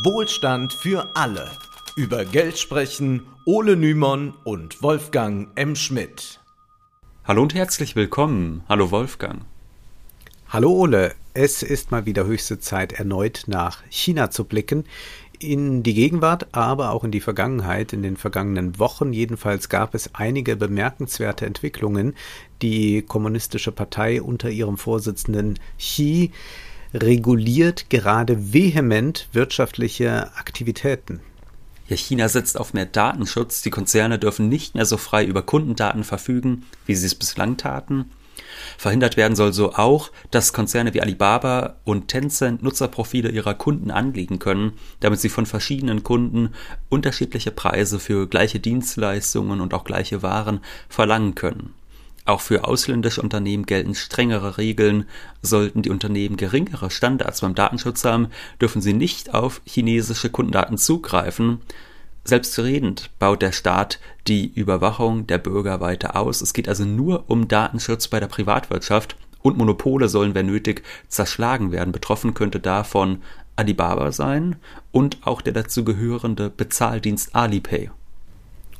Wohlstand für alle. Über Geld sprechen Ole Nymon und Wolfgang M. Schmidt. Hallo und herzlich willkommen. Hallo Wolfgang. Hallo Ole, es ist mal wieder höchste Zeit, erneut nach China zu blicken. In die Gegenwart, aber auch in die Vergangenheit. In den vergangenen Wochen jedenfalls gab es einige bemerkenswerte Entwicklungen. Die Kommunistische Partei unter ihrem Vorsitzenden Xi reguliert gerade vehement wirtschaftliche Aktivitäten. Ja, China setzt auf mehr Datenschutz. Die Konzerne dürfen nicht mehr so frei über Kundendaten verfügen, wie sie es bislang taten. Verhindert werden soll so auch, dass Konzerne wie Alibaba und Tencent Nutzerprofile ihrer Kunden anlegen können, damit sie von verschiedenen Kunden unterschiedliche Preise für gleiche Dienstleistungen und auch gleiche Waren verlangen können. Auch für ausländische Unternehmen gelten strengere Regeln. Sollten die Unternehmen geringere Standards beim Datenschutz haben, dürfen sie nicht auf chinesische Kundendaten zugreifen. Selbstredend baut der Staat die Überwachung der Bürger weiter aus. Es geht also nur um Datenschutz bei der Privatwirtschaft und Monopole sollen, wenn nötig, zerschlagen werden. Betroffen könnte davon Alibaba sein und auch der dazugehörende Bezahldienst Alipay.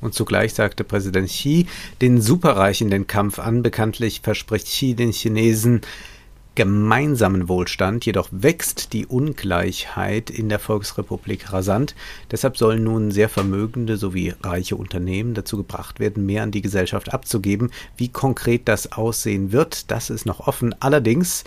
Und zugleich sagte Präsident Xi den Superreichen den Kampf an. Bekanntlich verspricht Xi den Chinesen gemeinsamen Wohlstand, jedoch wächst die Ungleichheit in der Volksrepublik rasant. Deshalb sollen nun sehr vermögende sowie reiche Unternehmen dazu gebracht werden, mehr an die Gesellschaft abzugeben. Wie konkret das aussehen wird, das ist noch offen. Allerdings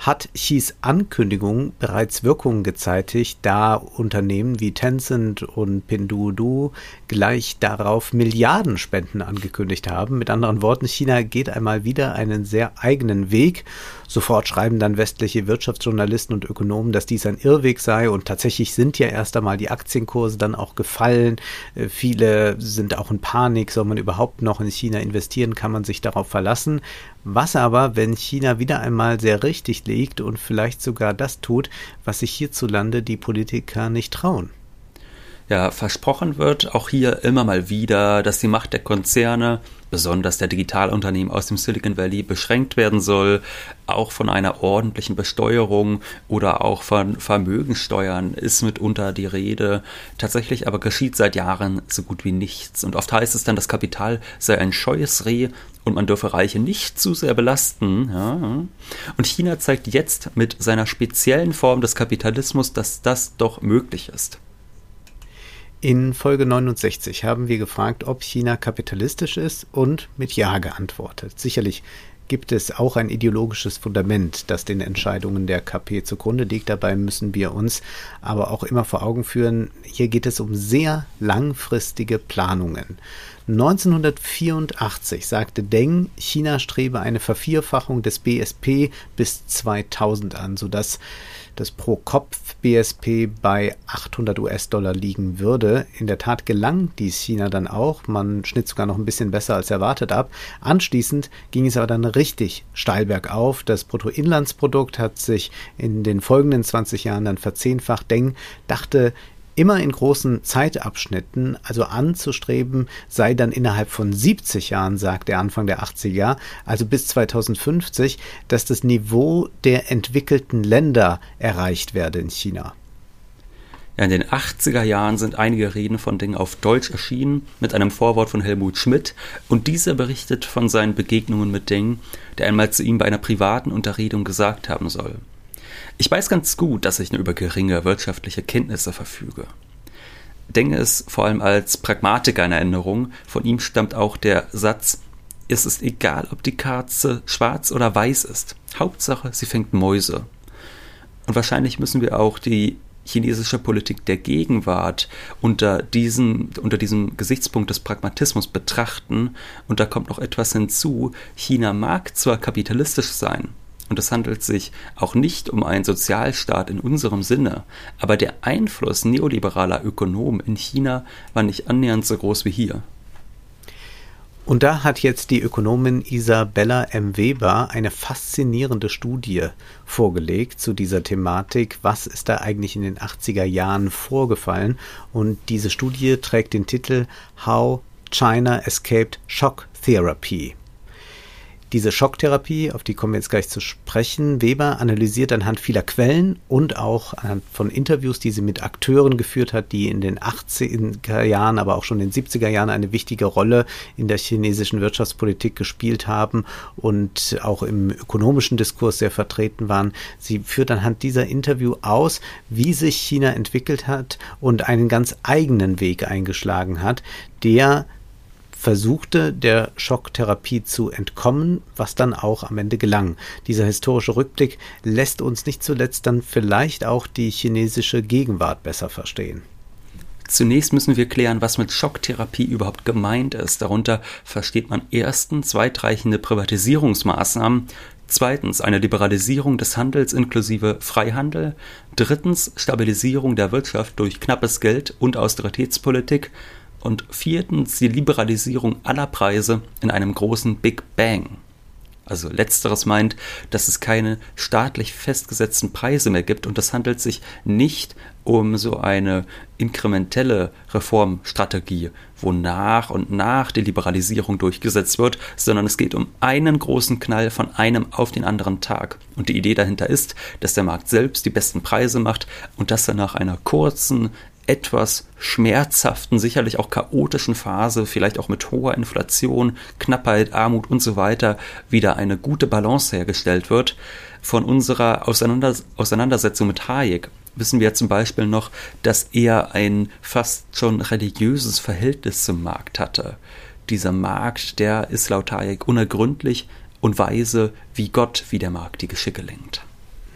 hat Xis Ankündigung bereits Wirkungen gezeitigt, da Unternehmen wie Tencent und Pinduoduo gleich darauf Milliardenspenden angekündigt haben. Mit anderen Worten, China geht einmal wieder einen sehr eigenen Weg. Sofort schreiben dann westliche Wirtschaftsjournalisten und Ökonomen, dass dies ein Irrweg sei und tatsächlich sind ja erst einmal die Aktienkurse dann auch gefallen. Äh, viele sind auch in Panik, soll man überhaupt noch in China investieren, kann man sich darauf verlassen. Was aber, wenn China wieder einmal sehr richtig liegt und vielleicht sogar das tut, was sich hierzulande die Politiker nicht trauen? Ja, versprochen wird auch hier immer mal wieder, dass die Macht der Konzerne besonders der Digitalunternehmen aus dem Silicon Valley beschränkt werden soll, auch von einer ordentlichen Besteuerung oder auch von Vermögensteuern ist mitunter die Rede. Tatsächlich aber geschieht seit Jahren so gut wie nichts. Und oft heißt es dann, das Kapital sei ein scheues Reh und man dürfe Reiche nicht zu sehr belasten. Ja. Und China zeigt jetzt mit seiner speziellen Form des Kapitalismus, dass das doch möglich ist. In Folge 69 haben wir gefragt, ob China kapitalistisch ist und mit Ja geantwortet. Sicherlich gibt es auch ein ideologisches Fundament, das den Entscheidungen der KP zugrunde liegt. Dabei müssen wir uns aber auch immer vor Augen führen, hier geht es um sehr langfristige Planungen. 1984 sagte Deng, China strebe eine Vervierfachung des BSP bis 2000 an, sodass das Pro-Kopf-BSP bei 800 US-Dollar liegen würde. In der Tat gelang dies China dann auch. Man schnitt sogar noch ein bisschen besser als erwartet ab. Anschließend ging es aber dann richtig steil bergauf. Das Bruttoinlandsprodukt hat sich in den folgenden 20 Jahren dann verzehnfacht. Deng dachte, immer in großen Zeitabschnitten, also anzustreben, sei dann innerhalb von 70 Jahren, sagt er Anfang der 80er, also bis 2050, dass das Niveau der entwickelten Länder erreicht werde in China. Ja, in den 80er Jahren sind einige Reden von Ding auf Deutsch erschienen, mit einem Vorwort von Helmut Schmidt, und dieser berichtet von seinen Begegnungen mit Ding, der einmal zu ihm bei einer privaten Unterredung gesagt haben soll. Ich weiß ganz gut, dass ich nur über geringe wirtschaftliche Kenntnisse verfüge. Denke es vor allem als Pragmatiker in Erinnerung. Von ihm stammt auch der Satz, es ist egal, ob die Katze schwarz oder weiß ist. Hauptsache, sie fängt Mäuse. Und wahrscheinlich müssen wir auch die chinesische Politik der Gegenwart unter, diesen, unter diesem Gesichtspunkt des Pragmatismus betrachten. Und da kommt noch etwas hinzu. China mag zwar kapitalistisch sein, und es handelt sich auch nicht um einen Sozialstaat in unserem Sinne, aber der Einfluss neoliberaler Ökonomen in China war nicht annähernd so groß wie hier. Und da hat jetzt die Ökonomin Isabella M. Weber eine faszinierende Studie vorgelegt zu dieser Thematik. Was ist da eigentlich in den 80er Jahren vorgefallen? Und diese Studie trägt den Titel How China Escaped Shock Therapy. Diese Schocktherapie, auf die kommen wir jetzt gleich zu sprechen, Weber analysiert anhand vieler Quellen und auch anhand von Interviews, die sie mit Akteuren geführt hat, die in den 80er Jahren, aber auch schon in den 70er Jahren eine wichtige Rolle in der chinesischen Wirtschaftspolitik gespielt haben und auch im ökonomischen Diskurs sehr vertreten waren. Sie führt anhand dieser Interview aus, wie sich China entwickelt hat und einen ganz eigenen Weg eingeschlagen hat, der versuchte, der Schocktherapie zu entkommen, was dann auch am Ende gelang. Dieser historische Rückblick lässt uns nicht zuletzt dann vielleicht auch die chinesische Gegenwart besser verstehen. Zunächst müssen wir klären, was mit Schocktherapie überhaupt gemeint ist. Darunter versteht man erstens weitreichende Privatisierungsmaßnahmen, zweitens eine Liberalisierung des Handels inklusive Freihandel, drittens Stabilisierung der Wirtschaft durch knappes Geld und Austeritätspolitik und viertens die Liberalisierung aller Preise in einem großen Big Bang. Also letzteres meint, dass es keine staatlich festgesetzten Preise mehr gibt und es handelt sich nicht um so eine inkrementelle Reformstrategie, wo nach und nach die Liberalisierung durchgesetzt wird, sondern es geht um einen großen Knall von einem auf den anderen Tag. Und die Idee dahinter ist, dass der Markt selbst die besten Preise macht und dass er nach einer kurzen, etwas schmerzhaften, sicherlich auch chaotischen Phase, vielleicht auch mit hoher Inflation, Knappheit, Armut und so weiter, wieder eine gute Balance hergestellt wird. Von unserer Auseinander Auseinandersetzung mit Hayek wissen wir zum Beispiel noch, dass er ein fast schon religiöses Verhältnis zum Markt hatte. Dieser Markt, der ist laut Hayek unergründlich und weise wie Gott, wie der Markt die Geschicke lenkt.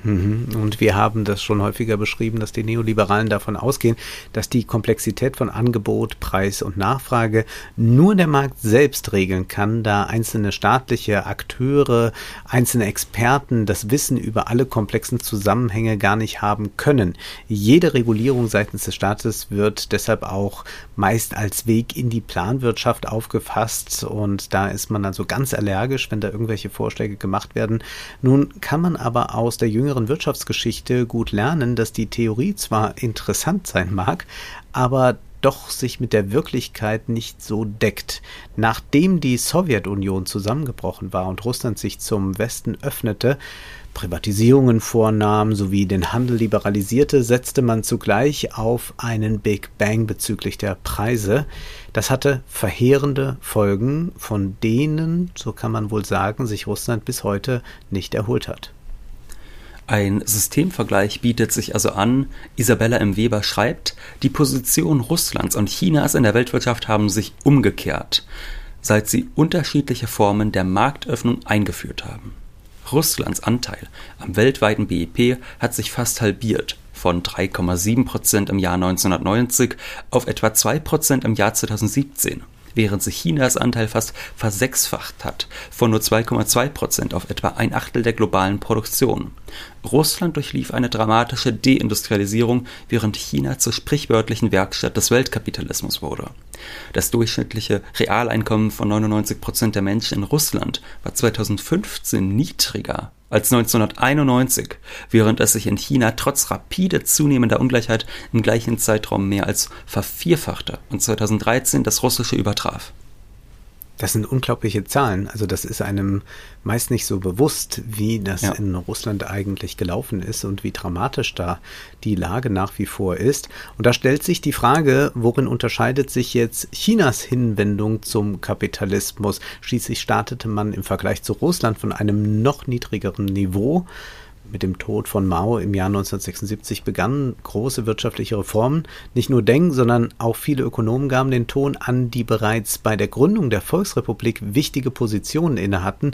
Mhm. Und wir haben das schon häufiger beschrieben, dass die Neoliberalen davon ausgehen, dass die Komplexität von Angebot, Preis und Nachfrage nur der Markt selbst regeln kann, da einzelne staatliche Akteure, einzelne Experten das Wissen über alle komplexen Zusammenhänge gar nicht haben können. Jede Regulierung seitens des Staates wird deshalb auch meist als Weg in die Planwirtschaft aufgefasst und da ist man also ganz allergisch, wenn da irgendwelche Vorschläge gemacht werden. Nun kann man aber aus der jüngeren jüngeren Wirtschaftsgeschichte gut lernen, dass die Theorie zwar interessant sein mag, aber doch sich mit der Wirklichkeit nicht so deckt. Nachdem die Sowjetunion zusammengebrochen war und Russland sich zum Westen öffnete, Privatisierungen vornahm sowie den Handel liberalisierte, setzte man zugleich auf einen Big Bang bezüglich der Preise. Das hatte verheerende Folgen, von denen, so kann man wohl sagen, sich Russland bis heute nicht erholt hat. Ein Systemvergleich bietet sich also an. Isabella M. Weber schreibt, die Position Russlands und Chinas in der Weltwirtschaft haben sich umgekehrt, seit sie unterschiedliche Formen der Marktöffnung eingeführt haben. Russlands Anteil am weltweiten BIP hat sich fast halbiert, von 3,7 Prozent im Jahr 1990 auf etwa 2 Prozent im Jahr 2017 während sich Chinas Anteil fast versechsfacht hat, von nur 2,2 Prozent auf etwa ein Achtel der globalen Produktion. Russland durchlief eine dramatische Deindustrialisierung, während China zur sprichwörtlichen Werkstatt des Weltkapitalismus wurde. Das durchschnittliche Realeinkommen von 99 Prozent der Menschen in Russland war 2015 niedriger als 1991, während es sich in China trotz rapide zunehmender Ungleichheit im gleichen Zeitraum mehr als vervierfachte und 2013 das russische übertraf. Das sind unglaubliche Zahlen. Also das ist einem meist nicht so bewusst, wie das ja. in Russland eigentlich gelaufen ist und wie dramatisch da die Lage nach wie vor ist. Und da stellt sich die Frage, worin unterscheidet sich jetzt Chinas Hinwendung zum Kapitalismus? Schließlich startete man im Vergleich zu Russland von einem noch niedrigeren Niveau mit dem Tod von Mao im Jahr 1976 begannen große wirtschaftliche Reformen. Nicht nur Deng, sondern auch viele Ökonomen gaben den Ton an, die bereits bei der Gründung der Volksrepublik wichtige Positionen innehatten,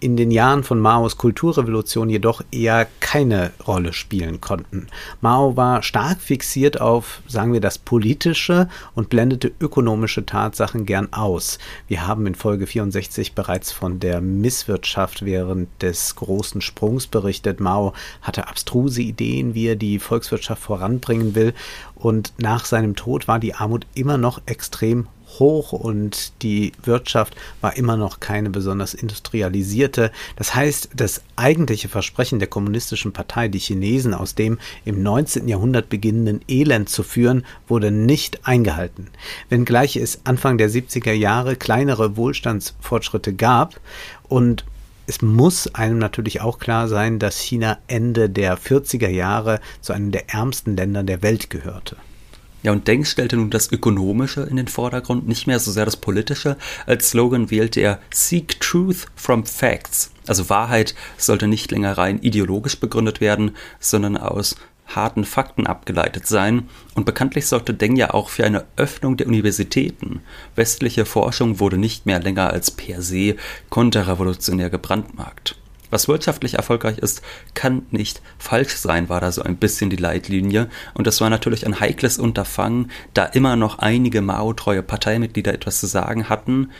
in den Jahren von Maos Kulturrevolution jedoch eher keine Rolle spielen konnten. Mao war stark fixiert auf, sagen wir, das Politische und blendete ökonomische Tatsachen gern aus. Wir haben in Folge 64 bereits von der Misswirtschaft während des großen Sprungs berichtet. Mao hatte abstruse Ideen, wie er die Volkswirtschaft voranbringen will. Und nach seinem Tod war die Armut immer noch extrem hoch und die Wirtschaft war immer noch keine besonders industrialisierte. Das heißt, das eigentliche Versprechen der kommunistischen Partei, die Chinesen aus dem im 19. Jahrhundert beginnenden Elend zu führen, wurde nicht eingehalten. Wenngleich es Anfang der 70er Jahre kleinere Wohlstandsfortschritte gab und es muss einem natürlich auch klar sein, dass China Ende der 40er Jahre zu einem der ärmsten Länder der Welt gehörte. Ja, und Deng stellte nun das Ökonomische in den Vordergrund, nicht mehr so sehr das Politische. Als Slogan wählte er Seek Truth from Facts. Also Wahrheit sollte nicht länger rein ideologisch begründet werden, sondern aus harten Fakten abgeleitet sein. Und bekanntlich sorgte Deng ja auch für eine Öffnung der Universitäten. Westliche Forschung wurde nicht mehr länger als per se konterrevolutionär gebrandmarkt. Was wirtschaftlich erfolgreich ist, kann nicht falsch sein, war da so ein bisschen die Leitlinie. Und das war natürlich ein heikles Unterfangen, da immer noch einige Mao-treue Parteimitglieder etwas zu sagen hatten,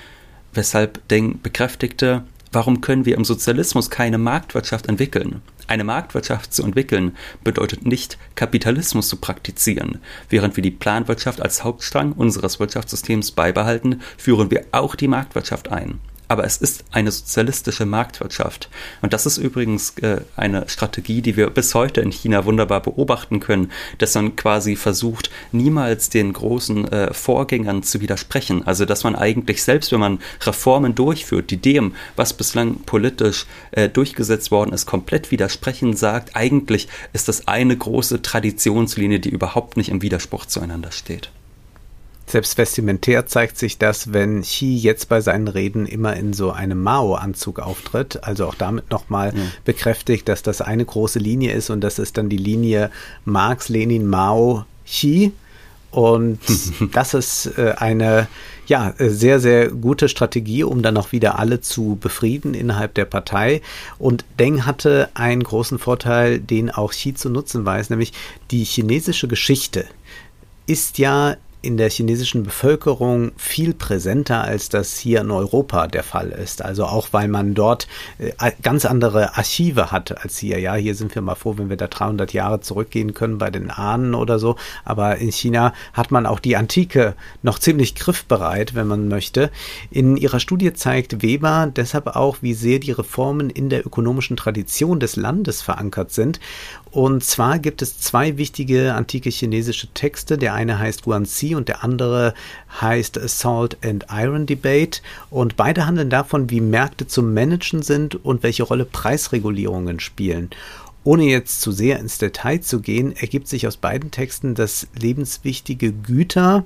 weshalb Deng bekräftigte, warum können wir im Sozialismus keine Marktwirtschaft entwickeln? Eine Marktwirtschaft zu entwickeln bedeutet nicht, Kapitalismus zu praktizieren. Während wir die Planwirtschaft als Hauptstrang unseres Wirtschaftssystems beibehalten, führen wir auch die Marktwirtschaft ein aber es ist eine sozialistische Marktwirtschaft. Und das ist übrigens äh, eine Strategie, die wir bis heute in China wunderbar beobachten können, dass man quasi versucht, niemals den großen äh, Vorgängern zu widersprechen. Also dass man eigentlich selbst, wenn man Reformen durchführt, die dem, was bislang politisch äh, durchgesetzt worden ist, komplett widersprechen, sagt, eigentlich ist das eine große Traditionslinie, die überhaupt nicht im Widerspruch zueinander steht. Selbst vestimentär zeigt sich das, wenn Xi jetzt bei seinen Reden immer in so einem Mao-Anzug auftritt, also auch damit nochmal ja. bekräftigt, dass das eine große Linie ist und das ist dann die Linie Marx, Lenin, Mao, Xi. Und das ist äh, eine ja, sehr, sehr gute Strategie, um dann auch wieder alle zu befrieden innerhalb der Partei. Und Deng hatte einen großen Vorteil, den auch Xi zu nutzen weiß, nämlich die chinesische Geschichte ist ja in der chinesischen Bevölkerung viel präsenter, als das hier in Europa der Fall ist. Also auch, weil man dort äh, ganz andere Archive hat als hier. Ja, hier sind wir mal froh, wenn wir da 300 Jahre zurückgehen können bei den Ahnen oder so. Aber in China hat man auch die Antike noch ziemlich griffbereit, wenn man möchte. In ihrer Studie zeigt Weber deshalb auch, wie sehr die Reformen in der ökonomischen Tradition des Landes verankert sind. Und zwar gibt es zwei wichtige antike chinesische Texte. Der eine heißt Guanxi und der andere heißt Salt and Iron Debate. Und beide handeln davon, wie Märkte zu managen sind und welche Rolle Preisregulierungen spielen. Ohne jetzt zu sehr ins Detail zu gehen, ergibt sich aus beiden Texten, dass lebenswichtige Güter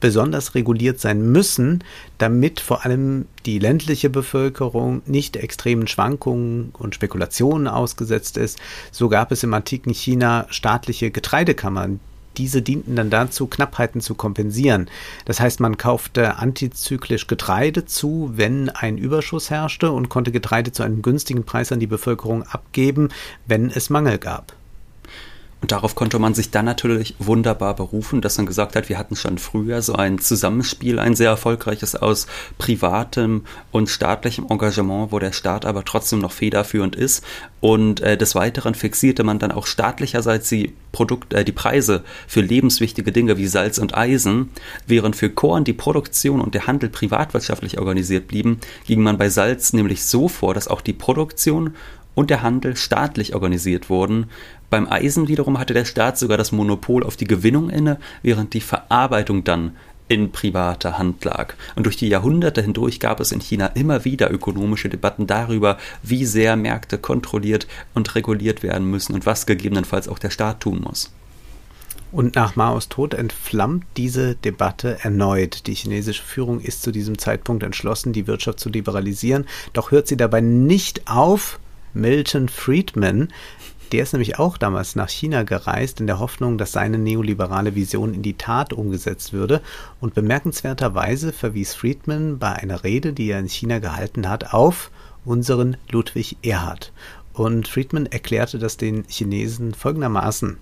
besonders reguliert sein müssen, damit vor allem die ländliche Bevölkerung nicht extremen Schwankungen und Spekulationen ausgesetzt ist. So gab es im antiken China staatliche Getreidekammern. Diese dienten dann dazu, Knappheiten zu kompensieren. Das heißt, man kaufte antizyklisch Getreide zu, wenn ein Überschuss herrschte und konnte Getreide zu einem günstigen Preis an die Bevölkerung abgeben, wenn es Mangel gab. Und darauf konnte man sich dann natürlich wunderbar berufen, dass man gesagt hat, wir hatten schon früher so ein Zusammenspiel, ein sehr erfolgreiches aus privatem und staatlichem Engagement, wo der Staat aber trotzdem noch federführend ist. Und äh, des Weiteren fixierte man dann auch staatlicherseits die, Produkt, äh, die Preise für lebenswichtige Dinge wie Salz und Eisen, während für Korn die Produktion und der Handel privatwirtschaftlich organisiert blieben, ging man bei Salz nämlich so vor, dass auch die Produktion und der Handel staatlich organisiert wurden. Beim Eisen wiederum hatte der Staat sogar das Monopol auf die Gewinnung inne, während die Verarbeitung dann in privater Hand lag. Und durch die Jahrhunderte hindurch gab es in China immer wieder ökonomische Debatten darüber, wie sehr Märkte kontrolliert und reguliert werden müssen und was gegebenenfalls auch der Staat tun muss. Und nach Maos Tod entflammt diese Debatte erneut. Die chinesische Führung ist zu diesem Zeitpunkt entschlossen, die Wirtschaft zu liberalisieren, doch hört sie dabei nicht auf, Milton Friedman. Der ist nämlich auch damals nach China gereist, in der Hoffnung, dass seine neoliberale Vision in die Tat umgesetzt würde. Und bemerkenswerterweise verwies Friedman bei einer Rede, die er in China gehalten hat, auf unseren Ludwig Erhard. Und Friedman erklärte das den Chinesen folgendermaßen.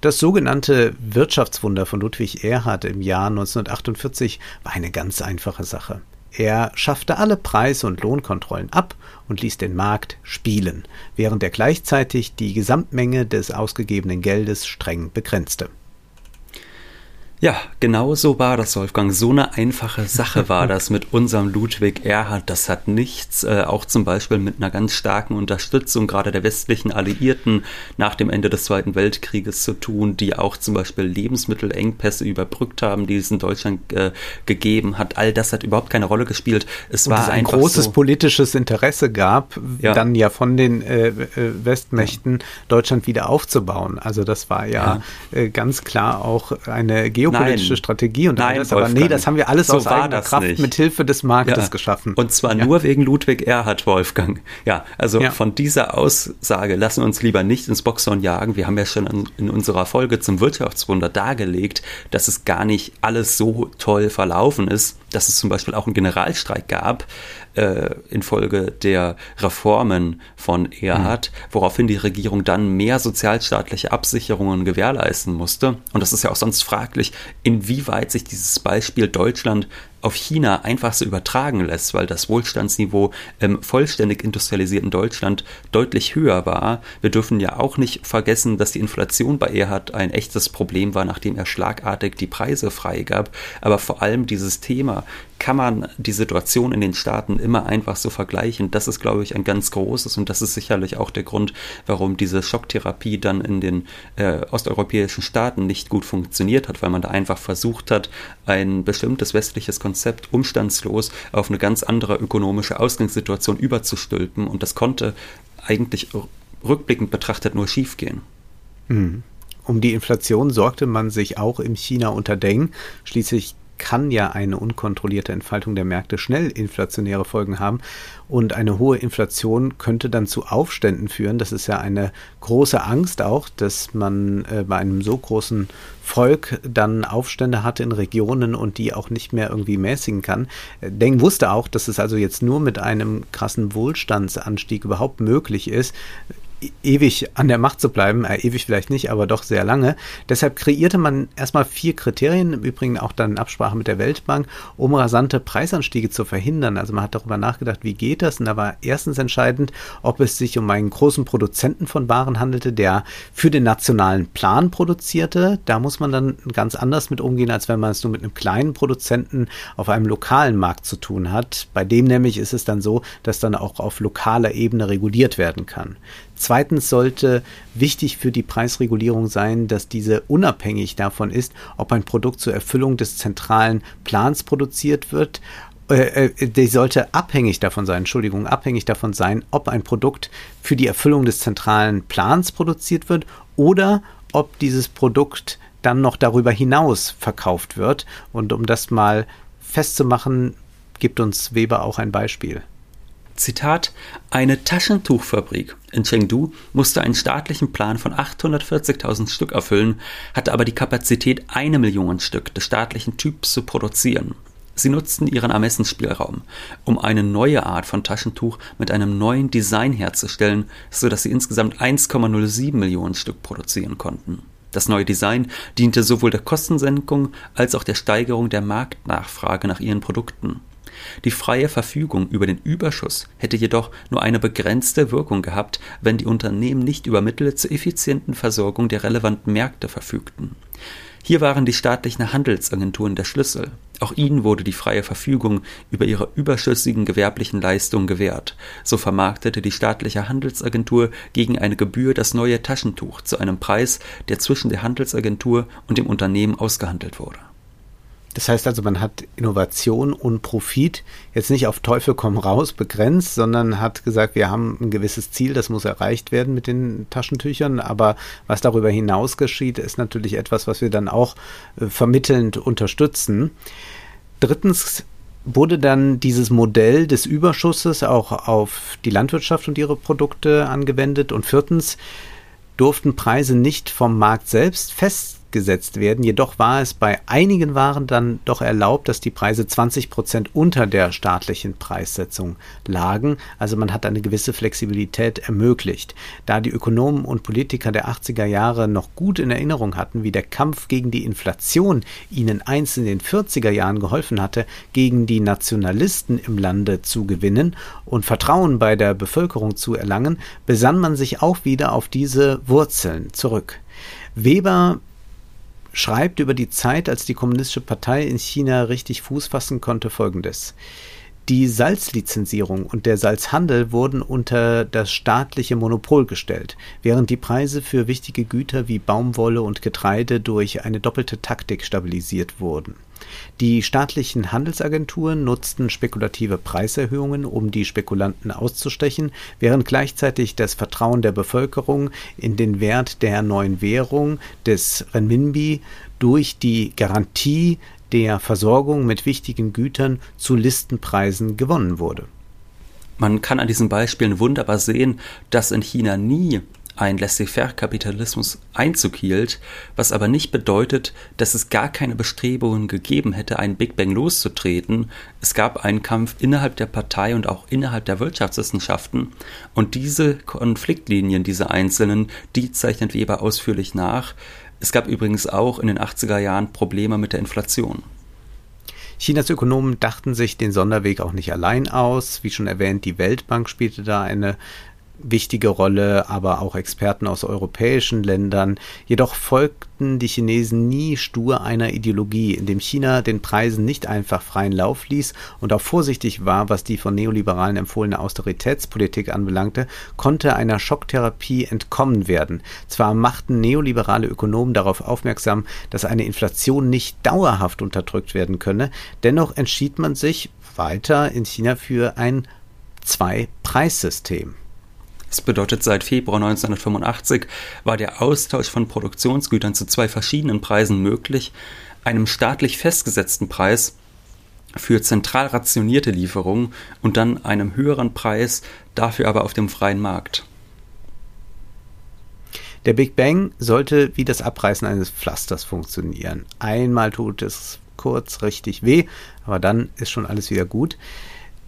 Das sogenannte Wirtschaftswunder von Ludwig Erhard im Jahr 1948 war eine ganz einfache Sache. Er schaffte alle Preis- und Lohnkontrollen ab und ließ den Markt spielen, während er gleichzeitig die Gesamtmenge des ausgegebenen Geldes streng begrenzte. Ja, genau so war das, Wolfgang. So eine einfache Sache war das mit unserem Ludwig Erhard. Das hat nichts, äh, auch zum Beispiel mit einer ganz starken Unterstützung gerade der westlichen Alliierten nach dem Ende des Zweiten Weltkrieges zu tun, die auch zum Beispiel Lebensmittelengpässe überbrückt haben, die es in Deutschland äh, gegeben hat. All das hat überhaupt keine Rolle gespielt. Es Und war es ein großes so, politisches Interesse gab, Ja. dann ja von den äh, äh, Westmächten Deutschland wieder aufzubauen. Also das war ja, Äh, ganz klar auch eine geopolitische Nein. Strategie und Nein, alles. Aber nee, Wolfgang. das haben wir alles So aus eigener das Kraft nicht. mit Hilfe des Marktes Ja. geschaffen. Und zwar Ja. nur wegen Ludwig Erhard, Wolfgang. Ja, also Ja. von dieser Aussage lassen wir uns lieber nicht ins Boxhorn jagen. Wir haben ja schon in unserer Folge zum Wirtschaftswunder dargelegt, dass es gar nicht alles so toll verlaufen ist, dass es zum Beispiel auch einen Generalstreik gab äh, infolge der Reformen von Erhard, woraufhin die Regierung dann mehr sozialstaatliche Absicherungen gewährleisten musste. Und das ist ja auch sonst fraglich, inwieweit sich dieses Beispiel Deutschland auf China einfach so übertragen lässt, weil das Wohlstandsniveau im vollständig industrialisierten Deutschland deutlich höher war. Wir dürfen ja auch nicht vergessen, dass die Inflation bei Erhard ein echtes Problem war, nachdem er schlagartig die Preise freigab. Aber vor allem dieses Thema, kann man die Situation in den Staaten immer einfach so vergleichen? Das ist, glaube ich, ein ganz großes und das ist sicherlich auch der Grund, warum diese Schocktherapie dann in den äh, osteuropäischen Staaten nicht gut funktioniert hat, weil man da einfach versucht hat, ein bestimmtes westliches Konzept umstandslos auf eine ganz andere ökonomische Ausgangssituation überzustülpen und das konnte eigentlich rückblickend betrachtet nur schiefgehen. Um die Inflation sorgte man sich auch im China unter Deng. Schließlich kann ja eine unkontrollierte Entfaltung der Märkte schnell inflationäre Folgen haben. Und eine hohe Inflation könnte dann zu Aufständen führen. Das ist ja eine große Angst auch, dass man äh, bei einem so großen Volk dann Aufstände hatte in Regionen und die auch nicht mehr irgendwie mäßigen kann. Äh, Deng wusste auch, dass es also jetzt nur mit einem krassen Wohlstandsanstieg überhaupt möglich ist, ewig an der Macht zu bleiben, äh, ewig vielleicht nicht, aber doch sehr lange. Deshalb kreierte man erstmal vier Kriterien, im Übrigen auch dann in Absprache mit der Weltbank, um rasante Preisanstiege zu verhindern. Also man hat darüber nachgedacht, wie geht das? Und da war erstens entscheidend, ob es sich um einen großen Produzenten von Waren handelte, der für den nationalen Plan produzierte. Da muss man dann ganz anders mit umgehen, als wenn man es nur mit einem kleinen Produzenten auf einem lokalen Markt zu tun hat. Bei dem nämlich ist es dann so, dass dann auch auf lokaler Ebene reguliert werden kann. Zweitens sollte wichtig für die Preisregulierung sein, dass diese unabhängig davon ist, ob ein Produkt zur Erfüllung des zentralen Plans produziert wird. Äh, äh, die sollte abhängig davon sein, Entschuldigung, abhängig davon sein, ob ein Produkt für die Erfüllung des zentralen Plans produziert wird oder ob dieses Produkt dann noch darüber hinaus verkauft wird. Und um das mal festzumachen, gibt uns Weber auch ein Beispiel. Zitat, eine Taschentuchfabrik in Chengdu musste einen staatlichen Plan von 840.000 Stück erfüllen, hatte aber die Kapazität, eine Million Stück des staatlichen Typs zu produzieren. Sie nutzten ihren Ermessensspielraum, um eine neue Art von Taschentuch mit einem neuen Design herzustellen, so dass sie insgesamt 1,07 Millionen Stück produzieren konnten. Das neue Design diente sowohl der Kostensenkung als auch der Steigerung der Marktnachfrage nach ihren Produkten. Die freie Verfügung über den Überschuss hätte jedoch nur eine begrenzte Wirkung gehabt, wenn die Unternehmen nicht über Mittel zur effizienten Versorgung der relevanten Märkte verfügten. Hier waren die staatlichen Handelsagenturen der Schlüssel. Auch ihnen wurde die freie Verfügung über ihre überschüssigen gewerblichen Leistungen gewährt. So vermarktete die staatliche Handelsagentur gegen eine Gebühr das neue Taschentuch zu einem Preis, der zwischen der Handelsagentur und dem Unternehmen ausgehandelt wurde. Das heißt also, man hat Innovation und Profit jetzt nicht auf Teufel komm raus begrenzt, sondern hat gesagt, wir haben ein gewisses Ziel, das muss erreicht werden mit den Taschentüchern. Aber was darüber hinaus geschieht, ist natürlich etwas, was wir dann auch äh, vermittelnd unterstützen. Drittens wurde dann dieses Modell des Überschusses auch auf die Landwirtschaft und ihre Produkte angewendet. Und viertens durften Preise nicht vom Markt selbst festgesetzt werden. Jedoch war es bei einigen Waren dann doch erlaubt, dass die Preise 20 Prozent unter der staatlichen Preissetzung lagen. Also man hat eine gewisse Flexibilität ermöglicht. Da die Ökonomen und Politiker der 80er Jahre noch gut in Erinnerung hatten, wie der Kampf gegen die Inflation ihnen einst in den 40er Jahren geholfen hatte, gegen die Nationalisten im Lande zu gewinnen und Vertrauen bei der Bevölkerung zu erlangen, besann man sich auch wieder auf diese Wurzeln zurück. Weber schreibt über die Zeit, als die Kommunistische Partei in China richtig Fuß fassen konnte, folgendes. Die Salzlizenzierung und der Salzhandel wurden unter das staatliche Monopol gestellt, während die Preise für wichtige Güter wie Baumwolle und Getreide durch eine doppelte Taktik stabilisiert wurden. Die staatlichen Handelsagenturen nutzten spekulative Preiserhöhungen, um die Spekulanten auszustechen, während gleichzeitig das Vertrauen der Bevölkerung in den Wert der neuen Währung des Renminbi durch die Garantie der Versorgung mit wichtigen Gütern zu Listenpreisen gewonnen wurde. Man kann an diesen Beispielen wunderbar sehen, dass in China nie ein Laissez-faire-Kapitalismus Einzug hielt, was aber nicht bedeutet, dass es gar keine Bestrebungen gegeben hätte, einen Big Bang loszutreten. Es gab einen Kampf innerhalb der Partei und auch innerhalb der Wirtschaftswissenschaften und diese Konfliktlinien, diese einzelnen, die zeichnet Weber ausführlich nach. Es gab übrigens auch in den 80er Jahren Probleme mit der Inflation. Chinas Ökonomen dachten sich den Sonderweg auch nicht allein aus. Wie schon erwähnt, die Weltbank spielte da eine wichtige Rolle, aber auch Experten aus europäischen Ländern. Jedoch folgten die Chinesen nie stur einer Ideologie, indem China den Preisen nicht einfach freien Lauf ließ und auch vorsichtig war, was die von Neoliberalen empfohlene Austeritätspolitik anbelangte, konnte einer Schocktherapie entkommen werden. Zwar machten neoliberale Ökonomen darauf aufmerksam, dass eine Inflation nicht dauerhaft unterdrückt werden könne, dennoch entschied man sich weiter in China für ein Zwei-Preissystem. Das bedeutet, seit Februar 1985 war der Austausch von Produktionsgütern zu zwei verschiedenen Preisen möglich, einem staatlich festgesetzten Preis für zentral rationierte Lieferungen und dann einem höheren Preis, dafür aber auf dem freien Markt. Der Big Bang sollte wie das Abreißen eines Pflasters funktionieren. Einmal tut es kurz richtig weh, aber dann ist schon alles wieder gut.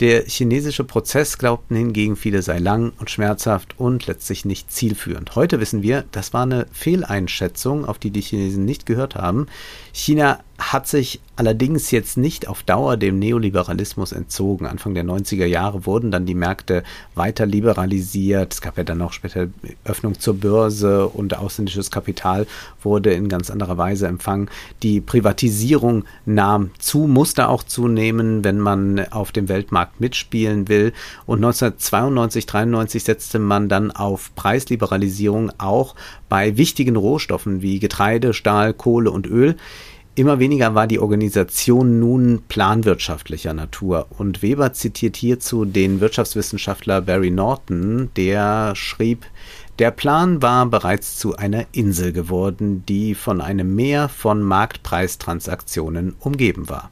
Der chinesische Prozess glaubten hingegen viele sei lang und schmerzhaft und letztlich nicht zielführend. Heute wissen wir, das war eine Fehleinschätzung, auf die die Chinesen nicht gehört haben. China hat sich allerdings jetzt nicht auf Dauer dem Neoliberalismus entzogen. Anfang der 90er Jahre wurden dann die Märkte weiter liberalisiert. Es gab ja dann auch später Öffnung zur Börse und ausländisches Kapital wurde in ganz anderer Weise empfangen. Die Privatisierung nahm zu, musste auch zunehmen, wenn man auf dem Weltmarkt mitspielen will. Und 1992, 93 setzte man dann auf Preisliberalisierung auch bei wichtigen Rohstoffen wie Getreide, Stahl, Kohle und Öl. Immer weniger war die Organisation nun planwirtschaftlicher Natur. Und Weber zitiert hierzu den Wirtschaftswissenschaftler Barry Norton, der schrieb, der Plan war bereits zu einer Insel geworden, die von einem Meer von Marktpreistransaktionen umgeben war.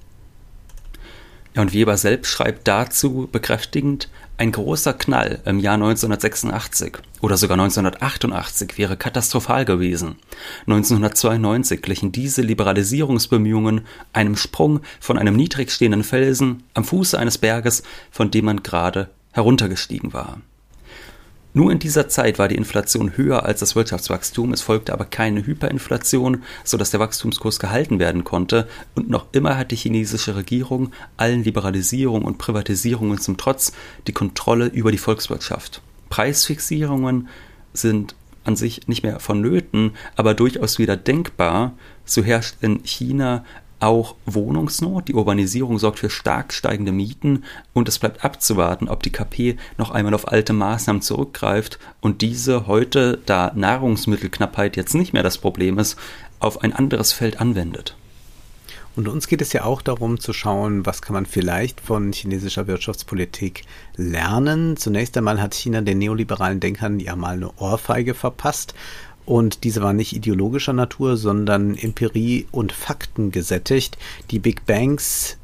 Und Weber selbst schreibt dazu bekräftigend, ein großer Knall im Jahr 1986 oder sogar 1988 wäre katastrophal gewesen. 1992 glichen diese Liberalisierungsbemühungen einem Sprung von einem niedrig stehenden Felsen am Fuße eines Berges, von dem man gerade heruntergestiegen war. Nur in dieser Zeit war die Inflation höher als das Wirtschaftswachstum, es folgte aber keine Hyperinflation, sodass der Wachstumskurs gehalten werden konnte, und noch immer hat die chinesische Regierung allen Liberalisierungen und Privatisierungen zum Trotz die Kontrolle über die Volkswirtschaft. Preisfixierungen sind an sich nicht mehr vonnöten, aber durchaus wieder denkbar. So herrscht in China auch Wohnungsnot. Die Urbanisierung sorgt für stark steigende Mieten und es bleibt abzuwarten, ob die KP noch einmal auf alte Maßnahmen zurückgreift und diese heute, da Nahrungsmittelknappheit jetzt nicht mehr das Problem ist, auf ein anderes Feld anwendet. Und uns geht es ja auch darum zu schauen, was kann man vielleicht von chinesischer Wirtschaftspolitik lernen. Zunächst einmal hat China den neoliberalen Denkern ja mal eine Ohrfeige verpasst und diese war nicht ideologischer Natur, sondern Empirie und Fakten gesättigt. Die Big Banks,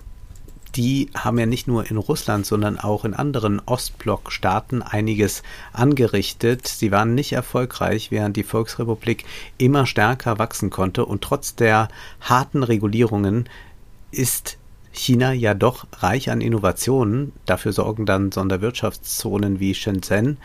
die haben ja nicht nur in Russland, sondern auch in anderen Ostblock-Staaten einiges angerichtet. Sie waren nicht erfolgreich, während die Volksrepublik immer stärker wachsen konnte. Und trotz der harten Regulierungen ist China ja doch reich an Innovationen. Dafür sorgen dann Sonderwirtschaftszonen wie Shenzhen.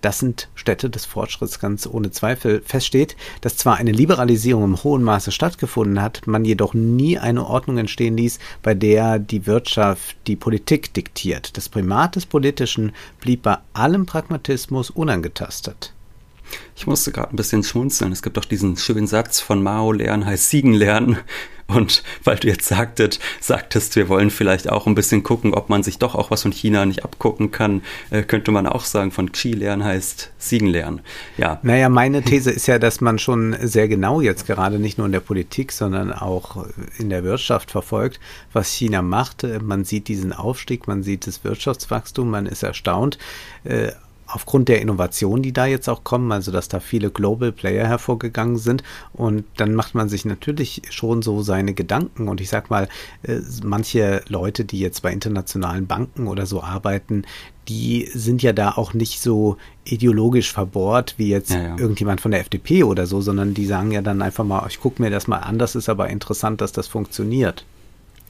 Das sind Städte des Fortschritts ganz ohne Zweifel. Feststeht, dass zwar eine Liberalisierung im hohen Maße stattgefunden hat, man jedoch nie eine Ordnung entstehen ließ, bei der die Wirtschaft die Politik diktiert. Das Primat des Politischen blieb bei allem Pragmatismus unangetastet. Ich musste gerade ein bisschen schmunzeln. Es gibt doch diesen schönen Satz von Mao, lernen heißt Siegen lernen. Und weil du jetzt sagtet, sagtest, wir wollen vielleicht auch ein bisschen gucken, ob man sich doch auch was von China nicht abgucken kann, äh, könnte man auch sagen, von Xi lernen heißt Siegen lernen. Ja. Naja, meine These ist ja, dass man schon sehr genau jetzt gerade nicht nur in der Politik, sondern auch in der Wirtschaft verfolgt, was China macht. Man sieht diesen Aufstieg, man sieht das Wirtschaftswachstum, man ist erstaunt. Aufgrund der Innovationen, die da jetzt auch kommen, also dass da viele Global Player hervorgegangen sind und dann macht man sich natürlich schon so seine Gedanken und ich sag mal, äh, manche Leute, die jetzt bei internationalen Banken oder so arbeiten, die sind ja da auch nicht so ideologisch verbohrt wie jetzt ja, ja. irgendjemand von der FDP oder so, sondern die sagen ja dann einfach mal, ich gucke mir das mal an, das ist aber interessant, dass das funktioniert.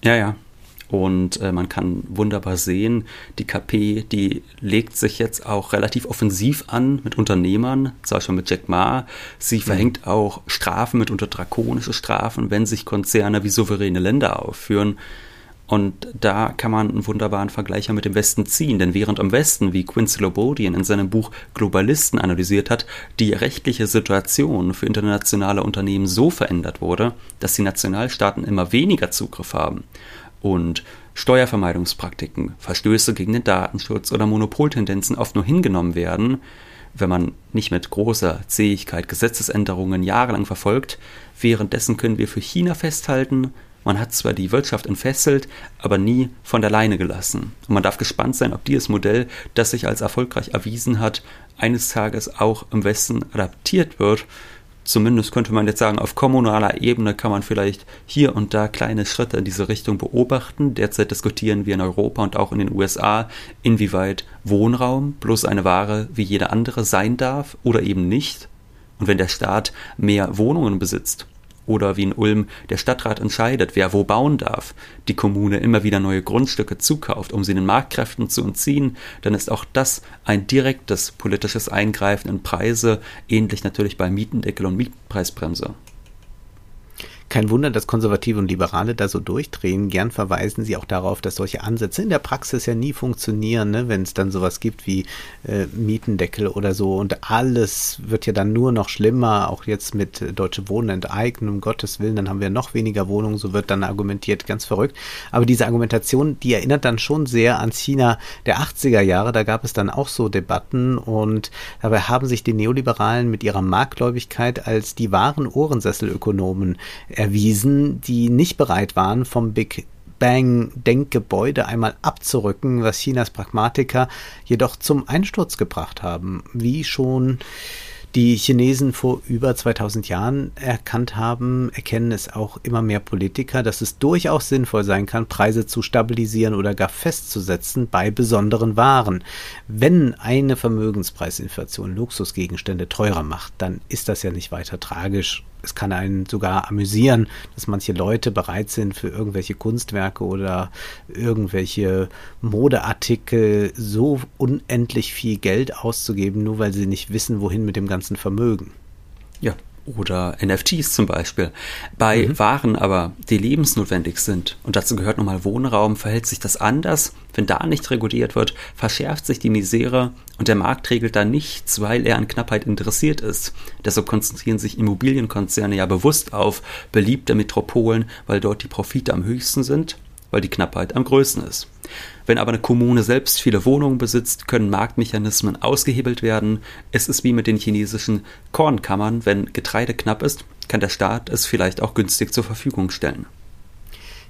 Ja, ja, und äh, man kann wunderbar sehen, die KP, die legt sich jetzt auch relativ offensiv an mit Unternehmern, zum Beispiel mit Jack Ma. Sie mhm. verhängt auch Strafen, mitunter drakonische Strafen, wenn sich Konzerne wie souveräne Länder aufführen. Und da kann man einen wunderbaren Vergleich mit dem Westen ziehen, denn während im Westen, wie Quincy Lobodian in seinem Buch Globalisten analysiert hat, die rechtliche Situation für internationale Unternehmen so verändert wurde, dass die Nationalstaaten immer weniger Zugriff haben und Steuervermeidungspraktiken, Verstöße gegen den Datenschutz oder Monopoltendenzen oft nur hingenommen werden, wenn man nicht mit großer Zähigkeit Gesetzesänderungen jahrelang verfolgt. Währenddessen können wir für China festhalten, man hat zwar die Wirtschaft entfesselt, aber nie von der Leine gelassen. Und man darf gespannt sein, ob dieses Modell, das sich als erfolgreich erwiesen hat, eines Tages auch im Westen adaptiert wird zumindest könnte man jetzt sagen, auf kommunaler Ebene kann man vielleicht hier und da kleine Schritte in diese Richtung beobachten. Derzeit diskutieren wir in Europa und auch in den USA, inwieweit Wohnraum bloß eine Ware wie jede andere sein darf oder eben nicht. Und wenn der Staat mehr Wohnungen besitzt, oder wie in Ulm der Stadtrat entscheidet, wer wo bauen darf, die Kommune immer wieder neue Grundstücke zukauft, um sie den Marktkräften zu entziehen, dann ist auch das ein direktes politisches Eingreifen in Preise, ähnlich natürlich bei Mietendeckel und Mietpreisbremse. Kein Wunder, dass Konservative und Liberale da so durchdrehen. Gern verweisen sie auch darauf, dass solche Ansätze in der Praxis ja nie funktionieren, ne? wenn es dann sowas gibt wie äh, Mietendeckel oder so. Und alles wird ja dann nur noch schlimmer, auch jetzt mit äh, Deutsche Wohnen enteignen, um Gottes Willen, dann haben wir noch weniger Wohnungen, so wird dann argumentiert, ganz verrückt. Aber diese Argumentation, die erinnert dann schon sehr an China der 80er Jahre. Da gab es dann auch so Debatten und dabei haben sich die Neoliberalen mit ihrer Marktgläubigkeit als die wahren Ohrensesselökonomen erwiesen, die nicht bereit waren, vom Big Bang-Denkgebäude einmal abzurücken, was Chinas Pragmatiker jedoch zum Einsturz gebracht haben, wie schon die Chinesen vor über 2000 Jahren erkannt haben, erkennen es auch immer mehr Politiker, dass es durchaus sinnvoll sein kann, Preise zu stabilisieren oder gar festzusetzen bei besonderen Waren. Wenn eine Vermögenspreisinflation Luxusgegenstände teurer macht, dann ist das ja nicht weiter tragisch es kann einen sogar amüsieren, dass manche Leute bereit sind, für irgendwelche Kunstwerke oder irgendwelche Modeartikel so unendlich viel Geld auszugeben, nur weil sie nicht wissen, wohin mit dem ganzen Vermögen. Ja, oder NFTs zum Beispiel. Bei mhm. Waren aber, die lebensnotwendig sind, und dazu gehört nochmal Wohnraum, verhält sich das anders. Wenn da nicht reguliert wird, verschärft sich die Misere und der Markt regelt da nichts, weil er an Knappheit interessiert ist. Deshalb konzentrieren sich Immobilienkonzerne ja bewusst auf beliebte Metropolen, weil dort die Profite am höchsten sind, weil die Knappheit am größten ist. Wenn aber eine Kommune selbst viele Wohnungen besitzt, können Marktmechanismen ausgehebelt werden. Es ist wie mit den chinesischen Kornkammern. Wenn Getreide knapp ist, kann der Staat es vielleicht auch günstig zur Verfügung stellen.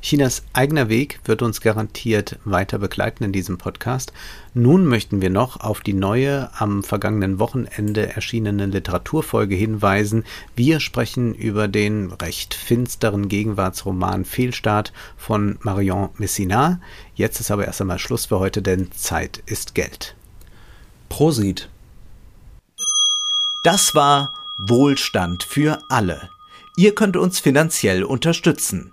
Chinas eigener Weg wird uns garantiert weiter begleiten in diesem Podcast. Nun möchten wir noch auf die neue am vergangenen Wochenende erschienene Literaturfolge hinweisen. Wir sprechen über den recht finsteren Gegenwartsroman Fehlstart von Marion Messina. Jetzt ist aber erst einmal Schluss für heute, denn Zeit ist Geld. Prosit. Das war Wohlstand für alle. Ihr könnt uns finanziell unterstützen